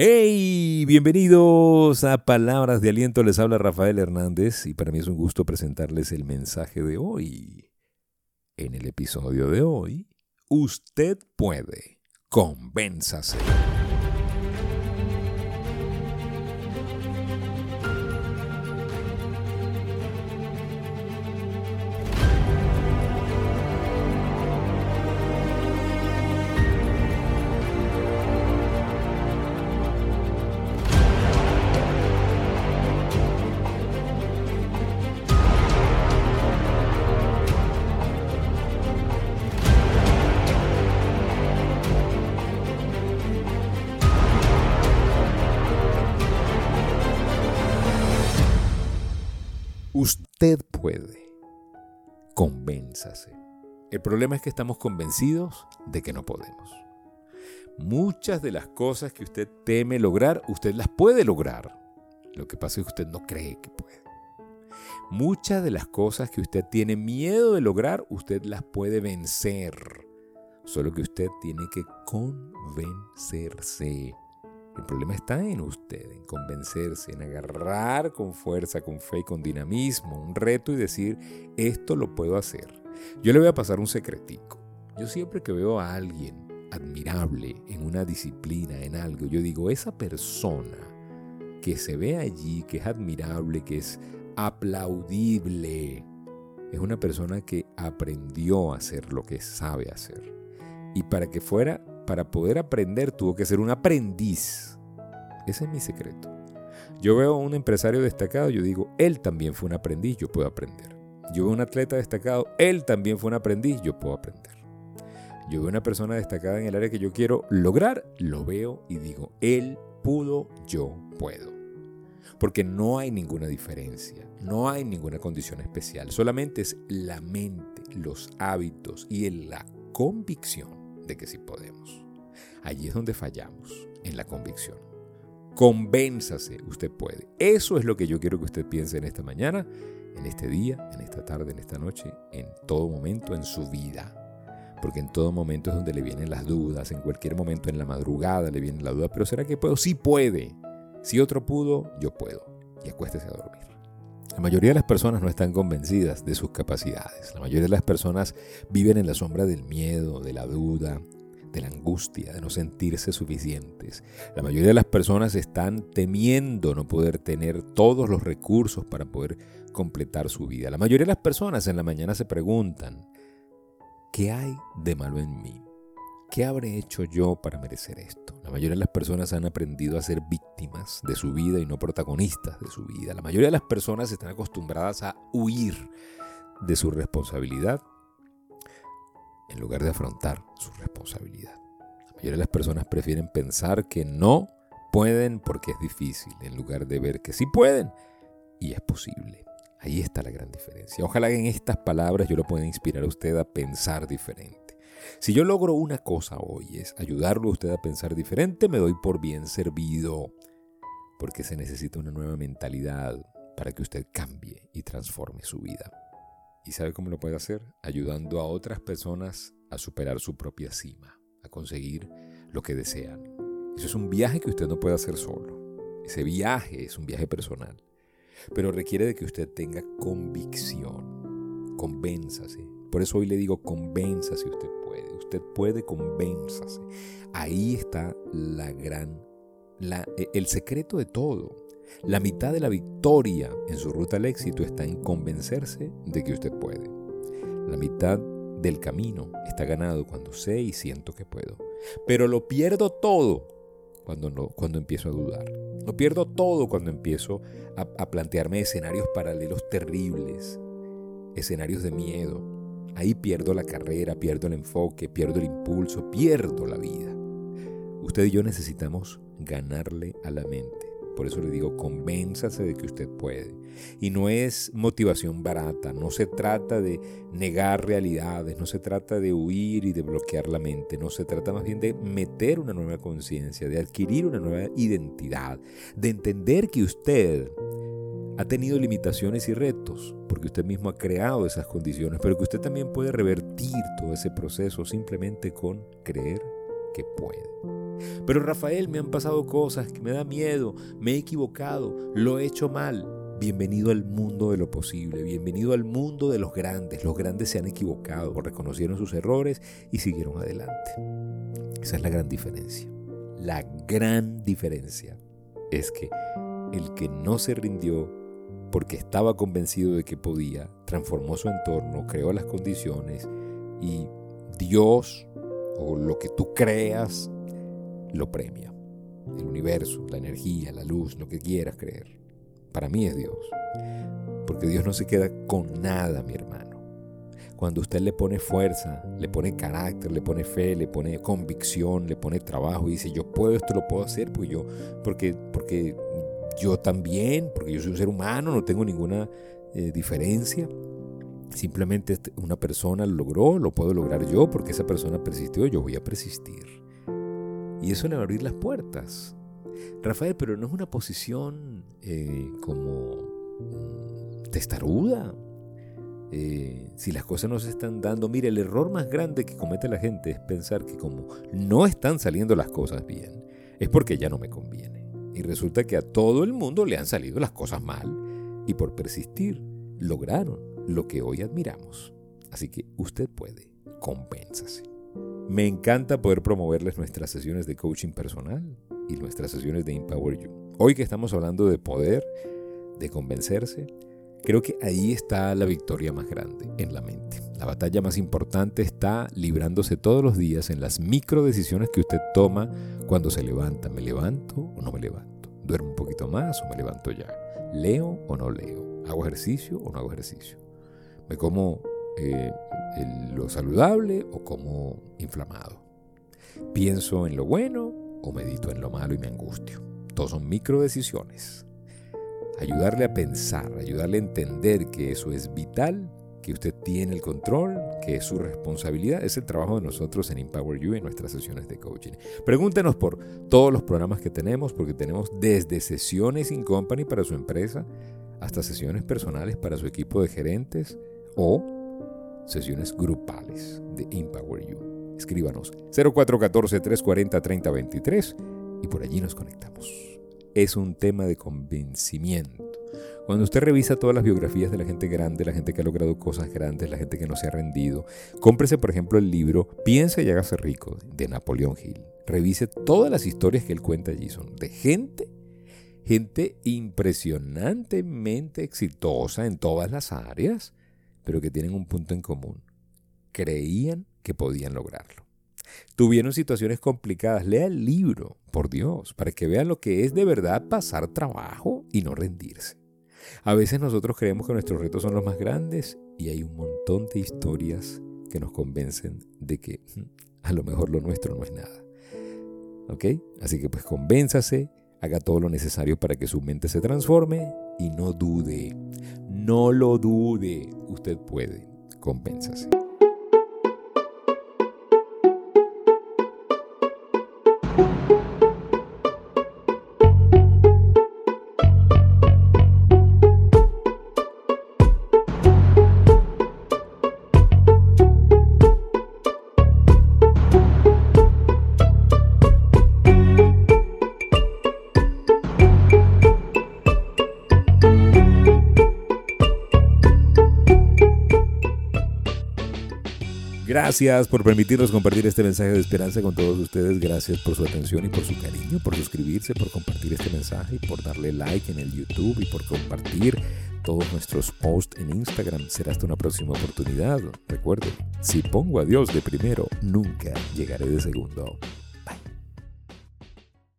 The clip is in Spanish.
Hey, bienvenidos a Palabras de Aliento. Les habla Rafael Hernández y para mí es un gusto presentarles el mensaje de hoy. En el episodio de hoy, usted puede, convénzase. Puede. Convénzase. El problema es que estamos convencidos de que no podemos. Muchas de las cosas que usted teme lograr, usted las puede lograr. Lo que pasa es que usted no cree que puede. Muchas de las cosas que usted tiene miedo de lograr, usted las puede vencer. Solo que usted tiene que convencerse. El problema está en usted, en convencerse, en agarrar con fuerza, con fe y con dinamismo un reto y decir, esto lo puedo hacer. Yo le voy a pasar un secretico. Yo siempre que veo a alguien admirable en una disciplina, en algo, yo digo, esa persona que se ve allí, que es admirable, que es aplaudible, es una persona que aprendió a hacer lo que sabe hacer. Y para que fuera para poder aprender tuvo que ser un aprendiz. Ese es mi secreto. Yo veo a un empresario destacado, yo digo, él también fue un aprendiz, yo puedo aprender. Yo veo a un atleta destacado, él también fue un aprendiz, yo puedo aprender. Yo veo a una persona destacada en el área que yo quiero lograr, lo veo y digo, él pudo, yo puedo. Porque no hay ninguna diferencia, no hay ninguna condición especial, solamente es la mente, los hábitos y la convicción de que sí podemos. Allí es donde fallamos, en la convicción. Convénzase, usted puede. Eso es lo que yo quiero que usted piense en esta mañana, en este día, en esta tarde, en esta noche, en todo momento en su vida. Porque en todo momento es donde le vienen las dudas, en cualquier momento en la madrugada le viene la duda, pero ¿será que puedo? Sí puede. Si otro pudo, yo puedo. Y acuéstese a dormir. La mayoría de las personas no están convencidas de sus capacidades. La mayoría de las personas viven en la sombra del miedo, de la duda, de la angustia, de no sentirse suficientes. La mayoría de las personas están temiendo no poder tener todos los recursos para poder completar su vida. La mayoría de las personas en la mañana se preguntan, ¿qué hay de malo en mí? ¿Qué habré hecho yo para merecer esto? La mayoría de las personas han aprendido a ser víctimas de su vida y no protagonistas de su vida. La mayoría de las personas están acostumbradas a huir de su responsabilidad en lugar de afrontar su responsabilidad. La mayoría de las personas prefieren pensar que no pueden porque es difícil, en lugar de ver que sí pueden y es posible. Ahí está la gran diferencia. Ojalá en estas palabras yo lo pueda inspirar a usted a pensar diferente. Si yo logro una cosa hoy es ayudarlo a usted a pensar diferente, me doy por bien servido, porque se necesita una nueva mentalidad para que usted cambie y transforme su vida. ¿Y sabe cómo lo puede hacer? Ayudando a otras personas a superar su propia cima, a conseguir lo que desean. Eso es un viaje que usted no puede hacer solo. Ese viaje es un viaje personal, pero requiere de que usted tenga convicción. Convénzase. Por eso hoy le digo, convénzase usted usted puede, convénzase. Ahí está la gran, e, el secreto de todo. La mitad de la victoria en su ruta al éxito está en convencerse de que usted puede. La mitad del camino está ganado cuando sé y siento que puedo. Pero lo pierdo todo cuando, no, cuando empiezo a dudar. Lo pierdo todo cuando empiezo a plantearme escenarios paralelos terribles, escenarios de miedo, Ahí pierdo la carrera, pierdo el enfoque, pierdo el impulso, pierdo la vida. Usted y yo necesitamos ganarle a la mente. Por eso le digo, convénzase de que usted puede. Y no es motivación barata, no se trata de negar realidades, no se trata de huir y de bloquear la mente, no se trata más bien de meter una nueva conciencia, de adquirir una nueva identidad, de entender que usted ha tenido limitaciones y retos, porque usted mismo ha creado esas condiciones, pero que usted también puede revertir todo ese proceso simplemente con creer que puede. Pero Rafael, me han pasado cosas que me da miedo, me he equivocado, lo he hecho mal. Bienvenido al mundo de lo posible, bienvenido al mundo de los grandes. Los grandes se han equivocado, reconocieron sus errores y siguieron adelante. Esa es la gran diferencia. La gran diferencia es que el que no se rindió porque estaba convencido de que podía, transformó su entorno, creó las condiciones y Dios o lo que tú creas lo premia. El universo, la energía, la luz, lo que quieras creer. Para mí es Dios. Porque Dios no se queda con nada, mi hermano. Cuando usted le pone fuerza, le pone carácter, le pone fe, le pone convicción, le pone trabajo y dice, yo puedo, esto lo puedo hacer, pues yo, porque, porque yo también, porque yo soy un ser humano, no tengo ninguna eh, diferencia. Simplemente este, una persona lo logró, lo puedo lograr yo, porque esa persona persistió, yo voy a persistir. Y eso le va a abrir las puertas. Rafael, pero no es una posición eh, como mm, testaruda. Eh, si las cosas no se están dando, mire, el error más grande que comete la gente es pensar que como no están saliendo las cosas bien, es porque ya no me conviene. Y resulta que a todo el mundo le han salido las cosas mal y por persistir lograron lo que hoy admiramos. Así que usted puede, compénsase. Me encanta poder promoverles nuestras sesiones de coaching personal y nuestras sesiones de Empower You. Hoy que estamos hablando de poder, de convencerse, creo que ahí está la victoria más grande en la mente. La batalla más importante está librándose todos los días en las micro decisiones que usted toma cuando se levanta. ¿Me levanto o no me levanto? ¿Duermo un poquito más o me levanto ya? ¿Leo o no leo? ¿Hago ejercicio o no hago ejercicio? ¿Me como eh, lo saludable o como inflamado. Pienso en lo bueno o medito en lo malo y me angustio. Todos son micro decisiones. Ayudarle a pensar, ayudarle a entender que eso es vital, que usted tiene el control, que es su responsabilidad. Es el trabajo de nosotros en Empower You en nuestras sesiones de coaching. Pregúntenos por todos los programas que tenemos, porque tenemos desde sesiones in company para su empresa hasta sesiones personales para su equipo de gerentes o sesiones grupales de Empower You. Escríbanos 0414-340-3023 y por allí nos conectamos. Es un tema de convencimiento. Cuando usted revisa todas las biografías de la gente grande, la gente que ha logrado cosas grandes, la gente que no se ha rendido, cómprese por ejemplo el libro Piensa y hágase rico de Napoleón Hill. Revise todas las historias que él cuenta allí, son de gente, gente impresionantemente exitosa en todas las áreas, pero que tienen un punto en común. Creían que podían lograrlo. Tuvieron situaciones complicadas. Lea el libro, por Dios, para que vean lo que es de verdad pasar trabajo y no rendirse. A veces nosotros creemos que nuestros retos son los más grandes y hay un montón de historias que nos convencen de que mm, a lo mejor lo nuestro no es nada. ¿Ok? Así que pues convénzase, haga todo lo necesario para que su mente se transforme y no dude. No lo dude. Usted puede. Compénsase. Gracias por permitirnos compartir este mensaje de esperanza con todos ustedes. Gracias por su atención y por su cariño, por suscribirse, por compartir este mensaje y por darle like en el YouTube y por compartir todos nuestros posts en Instagram. Será hasta una próxima oportunidad. Recuerden, si pongo a Dios de primero, nunca llegaré de segundo.